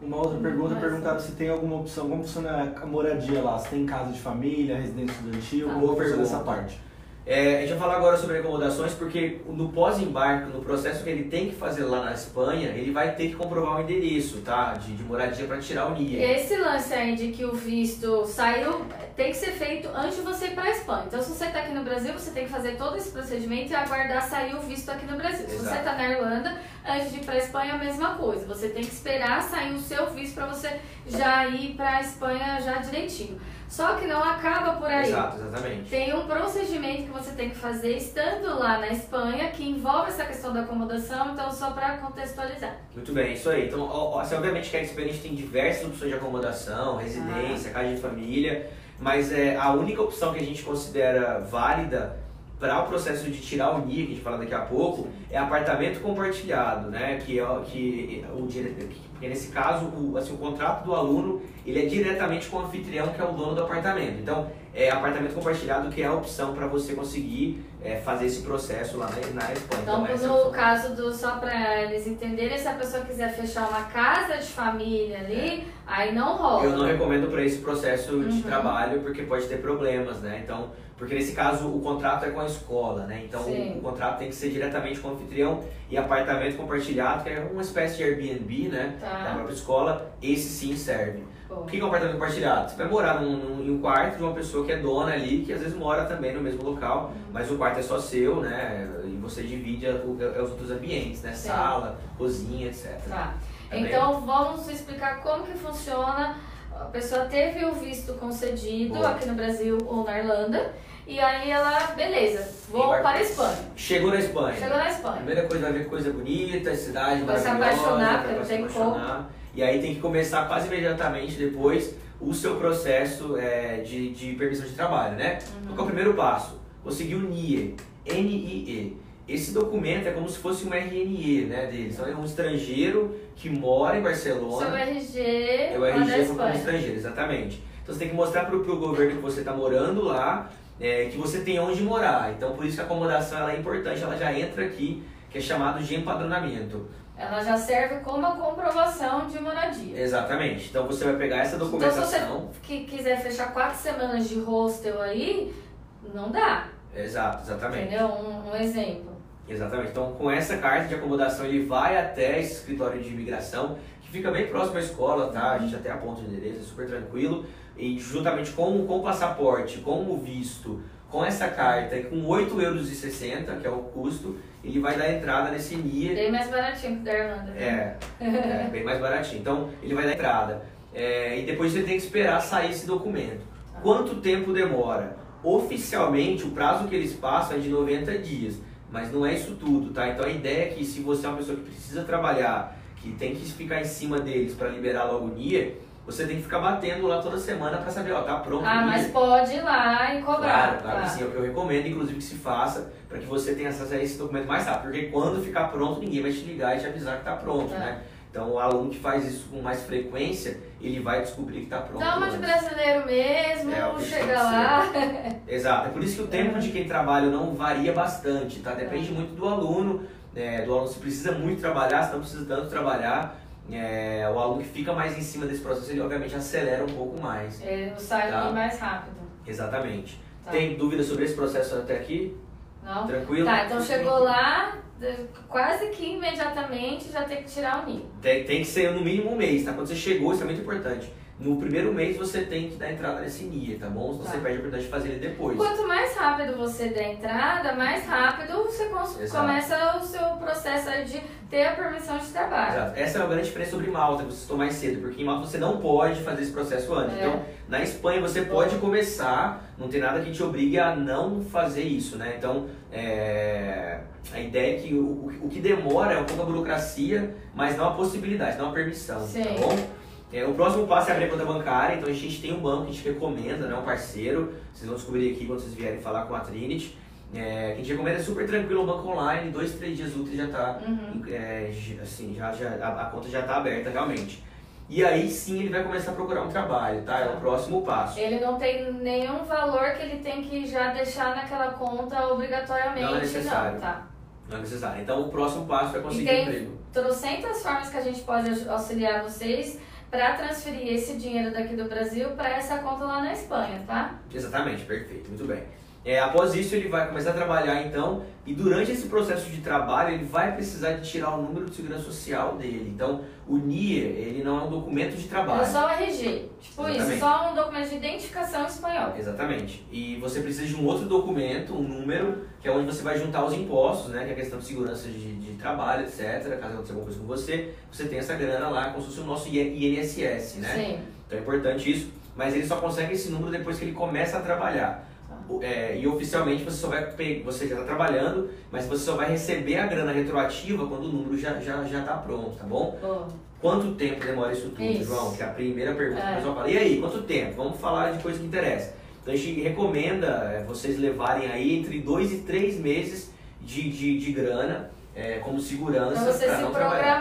Uma outra pergunta, Mas- perguntaram se tem alguma opção, como funciona a moradia lá, se tem casa de família, residência estudantil, Ah, boa pergunta. essa parte? É, a gente vai falar agora sobre acomodações, porque no pós-embarque, no processo que ele tem que fazer lá na Espanha, ele vai ter que comprovar o endereço, tá? De, de moradia para tirar o NIE. Esse lance aí de que o visto saiu tem que ser feito antes de você ir para a Espanha. Então, se você está aqui no Brasil, você tem que fazer todo esse procedimento e aguardar sair o visto aqui no Brasil. Se você Exato. está na Irlanda, antes de ir para a Espanha, a mesma coisa. Você tem que esperar sair o seu visto para você já ir para a Espanha já direitinho. Só que não acaba por aí. Exato, exatamente. Tem um procedimento que você tem que fazer estando lá na Espanha que envolve essa questão da acomodação, então só para contextualizar. Muito bem, isso aí. Então, ó, ó, assim, obviamente que a Experience tem diversas opções de acomodação, residência, casa de família, mas é, a única opção que a gente considera válida para o processo de tirar o NIE, que a gente fala daqui a pouco, é apartamento compartilhado, né? Que é o que o dire- que- porque nesse caso, o, assim, o contrato do aluno ele é diretamente com o anfitrião, que é o dono do apartamento. Então, é apartamento compartilhado que é a opção para você conseguir é, fazer esse processo lá na, na Espanha. Então, é a no opção. caso do só para eles entenderem, se a pessoa quiser fechar uma casa de família ali, aí não rola. Eu não recomendo para esse processo de Uhum. trabalho porque pode ter problemas, né? Então, porque nesse caso o contrato é com a escola, né? Então o, o contrato tem que ser diretamente com o anfitrião e apartamento compartilhado, que é uma espécie de Airbnb, né? Da Tá. própria escola, esse sim serve. Bom. O que é um apartamento compartilhado? Você vai morar num, num- em um quarto de uma pessoa que é dona ali, que às vezes mora também no mesmo local, Uhum. mas o quarto é só seu, né? E você divide a- o- os outros ambientes, né? Sim. Sala, cozinha, etc. Tá. Tá bem? Então vamos explicar como que funciona. A pessoa teve o visto concedido Boa. aqui no Brasil ou na Irlanda. E aí ela, beleza, vou para a Espanha. Chegou na Espanha. Chegou na Espanha. Primeira coisa vai ver coisa bonita, cidade Vai se maravilhosa, apaixonar, vai porque não se tem apaixonar. E aí tem que começar quase imediatamente depois o seu processo é, de, de permissão de trabalho, né? Uhum. Qual é o primeiro passo? Conseguir o NIE, N-I-E. Esse documento é como se fosse um RNE, né, deles. Então é um estrangeiro que mora em Seu Barcelona. RG, É o RG como Espanha. estrangeiro, exatamente. Então você tem que mostrar para o governo que você está morando lá, é, que você tem onde morar. Então por isso que a acomodação ela é importante, ela já entra aqui, que é chamado de empadronamento. Ela já serve como a comprovação de moradia. Exatamente. Então você vai pegar essa Então, se documentação. você que quiser fechar quatro semanas de hostel aí, não dá. Exato, exatamente. Entendeu? Um, um exemplo. Exatamente. Então, com essa carta de acomodação, ele vai até esse escritório de imigração, que fica bem próximo à escola, tá? A gente até aponta o endereço, é super tranquilo. E juntamente com, com o passaporte, com o visto, com essa carta e com 8,60 euros, que é o custo, ele vai dar entrada nesse NIE. Bem mais baratinho que o da Irlanda. né? É, é bem mais baratinho. Então, ele vai dar entrada. É, e depois você tem que esperar sair esse documento. Quanto tempo demora? Oficialmente, o prazo que eles passam é de 90 dias. Mas não é isso tudo, tá? Então a ideia é que se você é uma pessoa que precisa trabalhar, que tem que ficar em cima deles para liberar logo o você tem que ficar batendo lá toda semana para saber, ó, tá pronto Ah, o mas pode ir lá e cobrar. Claro, claro, tá? que sim. Eu, eu recomendo, inclusive, que se faça para que você tenha acesso a esse documento mais rápido. Porque quando ficar pronto, ninguém vai te ligar e te avisar que está pronto, Tá. né? Então, o aluno que faz isso com mais frequência, ele vai descobrir que está pronto. Dá uma de brasileiro mesmo, É, chega lá. Exato. É por isso que o tempo de quem trabalha não varia bastante, tá? Depende muito do aluno, né? Do aluno se precisa muito trabalhar, se não precisa tanto trabalhar. É, o aluno que fica mais em cima desse processo, ele obviamente acelera um pouco mais. É, sai Tá. mais rápido. Exatamente. Tá. Tem dúvida sobre esse processo até aqui? Não? Tranquilo? Tá, então chegou lá, quase que imediatamente já tem que tirar o NIE. Tem, tem que ser no mínimo um mês, tá? Quando você chegou, isso é muito importante. No primeiro mês você tem que dar entrada nesse NIE, tá bom? Senão Tá. você perde a oportunidade de fazer ele depois. Quanto mais rápido você der entrada, mais rápido você começa o seu processo de ter a permissão de trabalho. Exato. Essa é uma grande diferença sobre Malta, que você citou mais cedo, porque em Malta você não pode fazer esse processo antes. É. Então, na Espanha você pode começar, não tem nada que te obrigue a não fazer isso, né? Então, é, a ideia é que o, o- o que demora é um pouco a burocracia, mas não a possibilidade, não a permissão, Sim. tá bom? É, o próximo passo é abrir a conta bancária, então a gente tem um banco que a gente recomenda, né, um parceiro, vocês vão descobrir aqui quando vocês vierem falar com a Trinity. É, que a gente recomenda é super tranquilo, um banco online, dois, três dias úteis já está Uhum. é, assim, já, já, a, a conta já está aberta realmente. E aí sim ele vai começar a procurar um trabalho, tá? É o próximo passo. Ele não tem nenhum valor que ele tem que já deixar naquela conta obrigatoriamente, Não é necessário. não, tá? Não é necessário. Então o próximo passo é conseguir tem- emprego. Trocentas formas que a gente pode auxiliar vocês para transferir esse dinheiro daqui do Brasil para essa conta lá na Espanha, tá? Exatamente, perfeito, muito bem. É, após isso ele vai começar a trabalhar então, e durante esse processo de trabalho ele vai precisar de tirar o número de segurança social dele. Então o NIE, ele não é um documento de trabalho. É só o RG. Tipo isso, Exatamente. só um documento de identificação espanhol. Exatamente. E você precisa de um outro documento, um número, que é onde você vai juntar os impostos, né? Que é a questão de segurança de, de trabalho, etc. Caso aconteça alguma coisa com você, você tem essa grana lá, como se fosse o nosso INSS, né? Sim. Então é importante isso. Mas ele só consegue esse número depois que ele começa a trabalhar. É, e oficialmente você só vai você já está trabalhando, mas você só vai receber a grana retroativa quando o número já já já está pronto, tá bom? Boa. Quanto tempo demora isso tudo, Isso. João? Que é a primeira pergunta que É. o pessoal fala. E aí, quanto tempo? Vamos falar de coisa que interessa. Então a gente recomenda é, vocês levarem aí entre dois e três meses de, de, de grana é, como segurança Pra você pra se não trabalhar.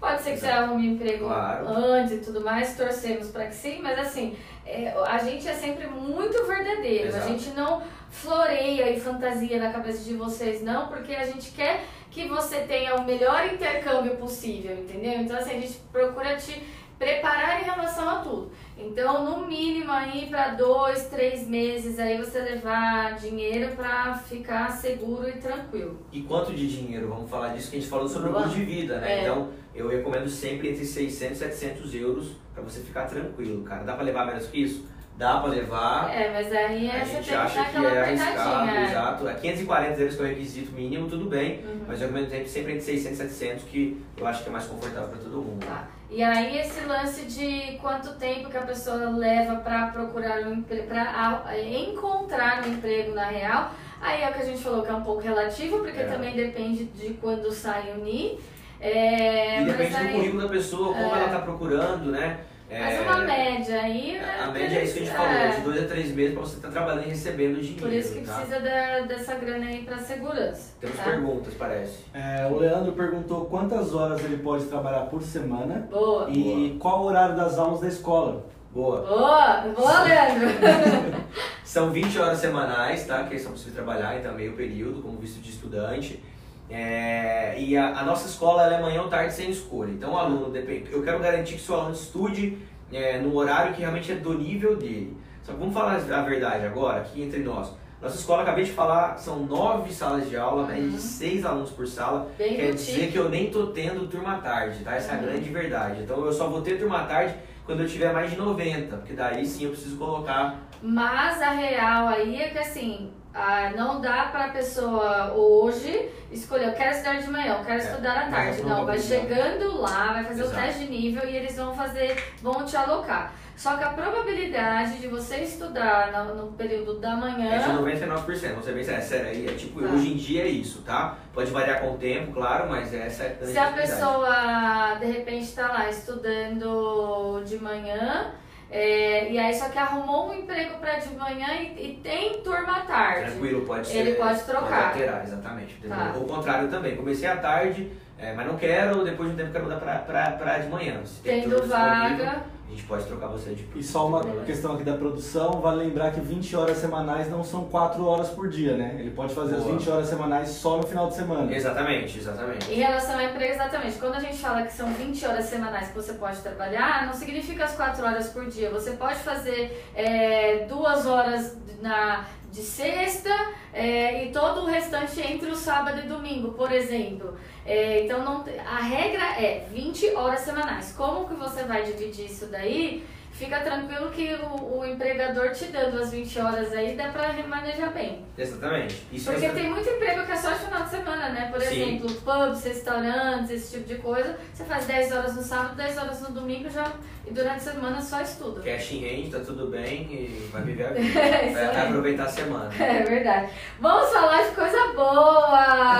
Pode ser que você Exato. arrume emprego Claro. antes e tudo mais, torcemos para que sim, mas assim, é, a gente é sempre muito verdadeiro. Exato. A gente não floreia e fantasia na cabeça de vocês, não, porque a gente quer que você tenha o melhor intercâmbio possível, entendeu? Então, assim, a gente procura te preparar em relação a tudo. Então, no mínimo aí para dois, três meses aí você levar dinheiro para ficar seguro e tranquilo. E quanto de dinheiro? Vamos falar disso que a gente falou sobre o custo de vida, né? É. Então eu recomendo sempre entre 600 e 700 euros pra você ficar tranquilo, cara. Dá pra levar menos que isso? Dá pra levar. É, mas aí é, a gente acha que é arriscado, é. exato. É 540 euros que é o requisito mínimo, tudo bem. Uhum. Mas eu recomendo sempre, entre 600 e 700, que eu acho que é mais confortável pra todo mundo. Tá. E aí esse lance de quanto tempo que a pessoa leva para procurar um emprego, para encontrar um emprego na real, aí é o que a gente falou que é um pouco relativo, porque É. também depende de quando sai o NI. É, e mas depende do aí- currículo da pessoa, como É. ela tá procurando, né? Mas É, uma média aí, né? A média é isso que a gente é, falou, de dois a três meses pra você estar trabalhando e recebendo dinheiro. Por isso que tá? precisa da- dessa grana aí para segurança. Temos tá? perguntas, parece. É, o Leandro perguntou quantas horas ele pode trabalhar por semana Boa. e qual o horário das aulas da escola. Boa. Boa, boa, Leandro. São 20 horas semanais, tá? Que são possíveis trabalhar, então meio período, como visto de estudante. É, e a, a nossa escola é manhã ou tarde sem escolha. Então o aluno, depende, eu quero garantir que o seu aluno estude é, no horário que realmente é do nível dele. Só que vamos falar a verdade agora, aqui entre nós. Nossa escola, acabei de falar, são nove salas de aula, média de Uhum. seis alunos por sala. Bem Quer dizer que eu nem tô tendo turma à tarde, tá? Essa é a Uhum. grande verdade. Então eu só vou ter turma à tarde quando eu tiver mais de 90, porque daí sim eu preciso colocar Mas a real aí é que assim, ah, não dá pra pessoa hoje escolher, eu quero estudar de manhã, eu quero É, estudar à tarde. a Não, vai chegando lá, vai fazer Exato. o teste de nível e eles vão fazer, vão te alocar. Só que a probabilidade de você estudar no, no período da É de manhã 99%, vamos ser bem sério, sério, aí é tipo, Tá. hoje em dia é isso, tá? Pode variar com o tempo, claro, mas essa é a Se a pessoa de repente está lá estudando de manhã, é, e aí só que arrumou um emprego para de manhã e, e tem turma à tarde. Tranquilo, pode ser. Ele pode trocar. Pode alterar, exatamente. Tá. Ou o contrário também, comecei à tarde, é, mas não quero, depois de um tempo quero mudar pra de manhã. Se tem Tendo vaga, A gente pode trocar você de E só uma questão aqui da produção, vale lembrar que 20 horas semanais não são 4 horas por dia, né? Ele pode fazer as Boa. 20 horas semanais só no final de semana. Exatamente, exatamente. Em relação ao emprego, exatamente. Quando a gente fala que são 20 horas semanais que você pode trabalhar, não significa as 4 horas por dia. Você pode fazer é, duas horas na, de sexta é, e todo o restante entre o sábado e domingo, por exemplo. É, então não, a regra é 20 horas semanais. Como que você vai dividir isso daí? Fica tranquilo que o, o, empregador te dando as 20 horas aí dá pra remanejar bem. Exatamente. Isso Porque é... tem muito emprego que é só de final de semana, né? Por Sim. exemplo, pubs, restaurantes, esse tipo de coisa. Você faz 10 horas no sábado, 10 horas no domingo já, e durante a semana só estuda. Cash in hand, tá tudo bem e vai viver a vida. é, vai aproveitar a semana. É verdade. Vamos falar de coisa boa!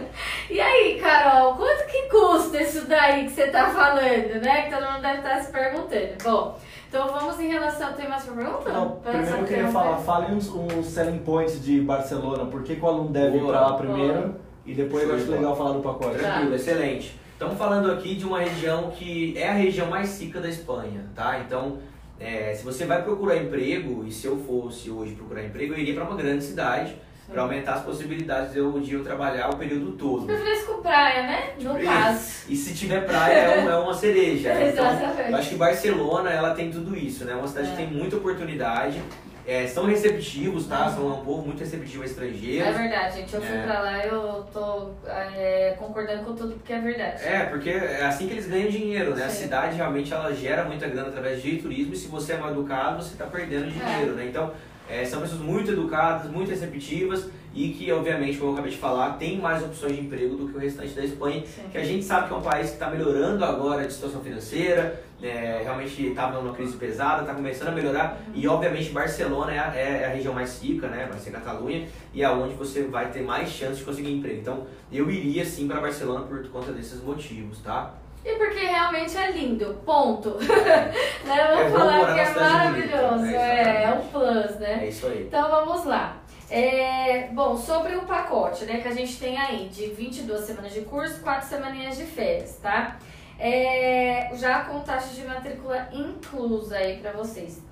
e aí, Carol, quanto que custa isso daí que você tá falando, né? Que todo mundo deve estar se perguntando. Bom, então vamos em relação. Tem mais pergunta? Não, primeiro eu queria falar, fale uns, uns selling points de Barcelona. Por que, que o aluno deve Boa. ir para lá primeiro? Boa. E depois eu acho legal falar do pacote. Tranquilo, tá. excelente. Estamos falando aqui de uma região que é a região mais rica da Espanha, tá? Então, é, se você vai procurar emprego, e se eu fosse hoje procurar emprego, eu iria para uma grande cidade para aumentar as possibilidades de eu, de eu trabalhar o período todo. Preferência com praia, né? No e, caso. E se tiver praia, é uma, é uma cereja. Né? Então, eu acho que Barcelona, ela tem tudo isso, né? É uma cidade é. que tem muita oportunidade. É, são receptivos, tá? São um povo muito receptivo a estrangeiros. É verdade, gente. Eu fui é. pra lá e eu tô é, concordando com tudo porque é verdade. É, porque é assim que eles ganham dinheiro, né? Sim. A cidade realmente ela gera muita grana através de turismo e se você é mal educado, você tá perdendo dinheiro, é. né? Então, é, são pessoas muito educadas, muito receptivas e que, obviamente, como eu acabei de falar, tem mais opções de emprego do que o restante da Espanha, Sim. que a gente sabe que é um país que está melhorando agora de situação financeira, é, realmente estava numa crise pesada, está começando a melhorar uhum. e, obviamente, Barcelona é a, é a, região mais rica, né, vai ser Catalunha, e é onde você vai ter mais chance de conseguir emprego. Então, eu iria sim para Barcelona por conta desses motivos, tá? E porque realmente é lindo, ponto. né? Vamos é falar que é maravilhoso, né? é, é um plus, né? É isso aí. Então vamos lá. É, bom, sobre o pacote, né, que a gente tem aí de 22 semanas de curso, 4 semaninhas de férias, tá? É, já com taxa de matrícula inclusa aí para vocês.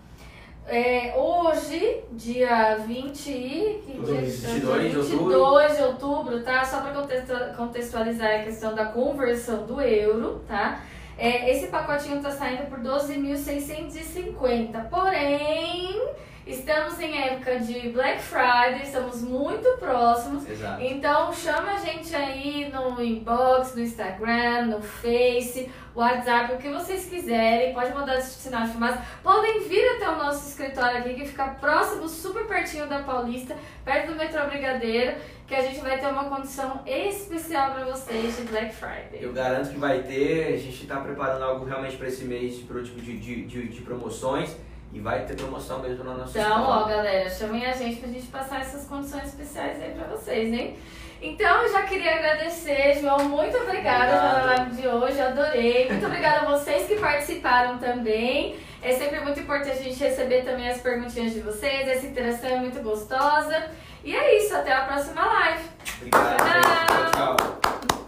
É, hoje, dia 20 e... Que dia, 22, 22 de outubro. de outubro, tá? Só para contextualizar a questão da conversão do euro, tá? É, esse pacotinho tá saindo por 12.650, porém... Estamos em época de Black Friday, estamos muito próximos. Exato. Então chama a gente aí no inbox, no Instagram, no Face, WhatsApp, o que vocês quiserem. Pode mandar sinal de fumaça. Podem vir até o nosso escritório aqui, que fica próximo, super pertinho da Paulista, perto do metrô Brigadeiro, que a gente vai ter uma condição especial para vocês de Black Friday. Eu garanto que vai ter. A gente está preparando algo realmente para esse mês de, de, de, de, de promoções. E vai ter promoção mesmo na nossa Então, ó, galera, chamem a gente pra gente passar essas condições especiais aí pra vocês, hein? Então, eu já queria agradecer, João. Muito obrigada pela live de hoje, adorei. Muito obrigada a vocês que participaram também. É sempre muito importante a gente receber também as perguntinhas de vocês. Essa interação é muito gostosa. E é isso, até a próxima live. Obrigado. Tchau. tchau.